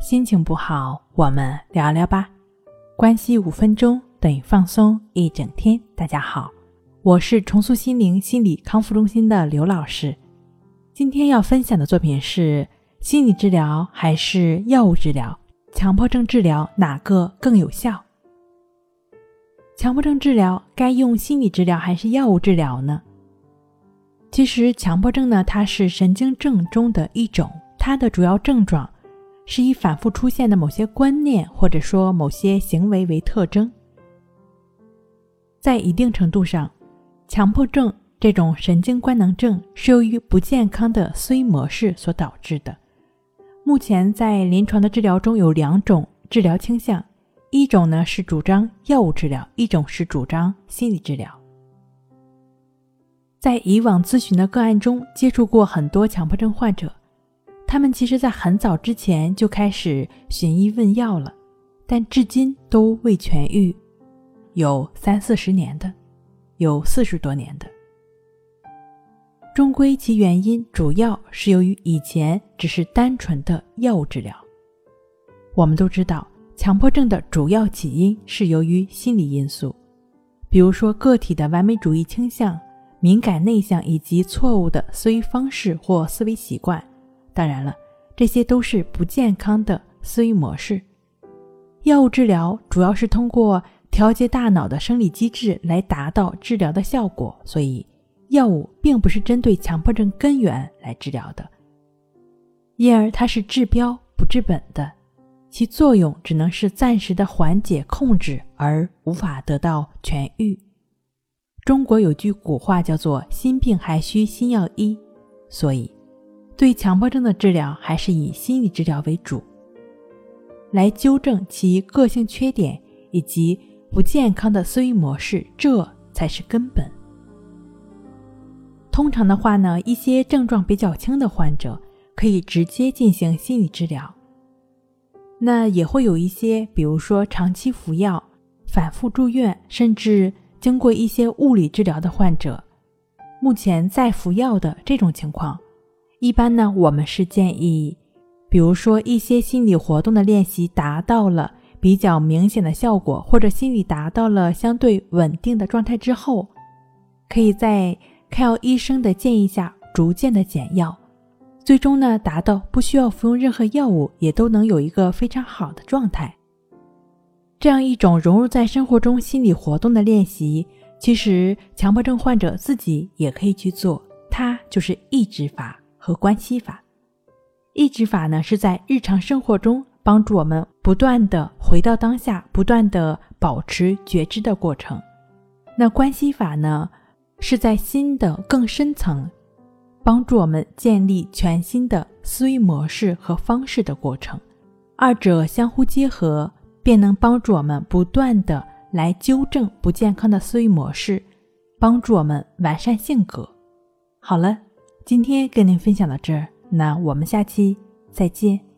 心情不好，我们聊聊吧。关系五分钟等于放松一整天。大家好，我是重塑心灵心理康复中心的刘老师。今天要分享的作品是：心理治疗还是药物治疗？强迫症治疗哪个更有效？强迫症治疗该用心理治疗还是药物治疗呢？其实，强迫症呢，它是神经症中的一种，它的主要症状是以反复出现的某些观念或者说某些行为为特征。在一定程度上，强迫症这种神经官能症是由于不健康的思维模式所导致的。目前在临床的治疗中有两种治疗倾向，一种呢是主张药物治疗，一种是主张心理治疗。在以往咨询的个案中，接触过很多强迫症患者，他们其实在很早之前就开始寻医问药了，但至今都未痊愈，有三四十年的，有四十多年的。终归其原因主要是由于以前只是单纯的药物治疗。我们都知道，强迫症的主要起因是由于心理因素，比如说个体的完美主义倾向。敏感、内向以及错误的思维方式或思维习惯，当然了，这些都是不健康的思维模式。药物治疗主要是通过调节大脑的生理机制来达到治疗的效果，所以药物并不是针对强迫症根源来治疗的，因而它是治标不治本的，其作用只能是暂时的缓解、控制，而无法得到痊愈。中国有句古话叫做“心病还需心药医”，所以对强迫症的治疗还是以心理治疗为主，来纠正其个性缺点以及不健康的思维模式，这才是根本。通常的话呢，一些症状比较轻的患者可以直接进行心理治疗，那也会有一些，比如说长期服药、反复住院，甚至。经过一些物理治疗的患者，目前在服药的这种情况，一般呢，我们是建议，比如说一些心理活动的练习达到了比较明显的效果，或者心理达到了相对稳定的状态之后，可以在开药医生的建议下逐渐的减药，最终呢达到不需要服用任何药物也都能有一个非常好的状态。这样一种融入在生活中心理活动的练习，其实强迫症患者自己也可以去做。它就是抑制法和关系法。抑制法呢，是在日常生活中帮助我们不断的回到当下，不断的保持觉知的过程。那关系法呢，是在心的更深层，帮助我们建立全新的思维模式和方式的过程。二者相互结合。便能帮助我们不断的来纠正不健康的思维模式，帮助我们完善性格。好了，今天跟您分享到这儿，那我们下期再见。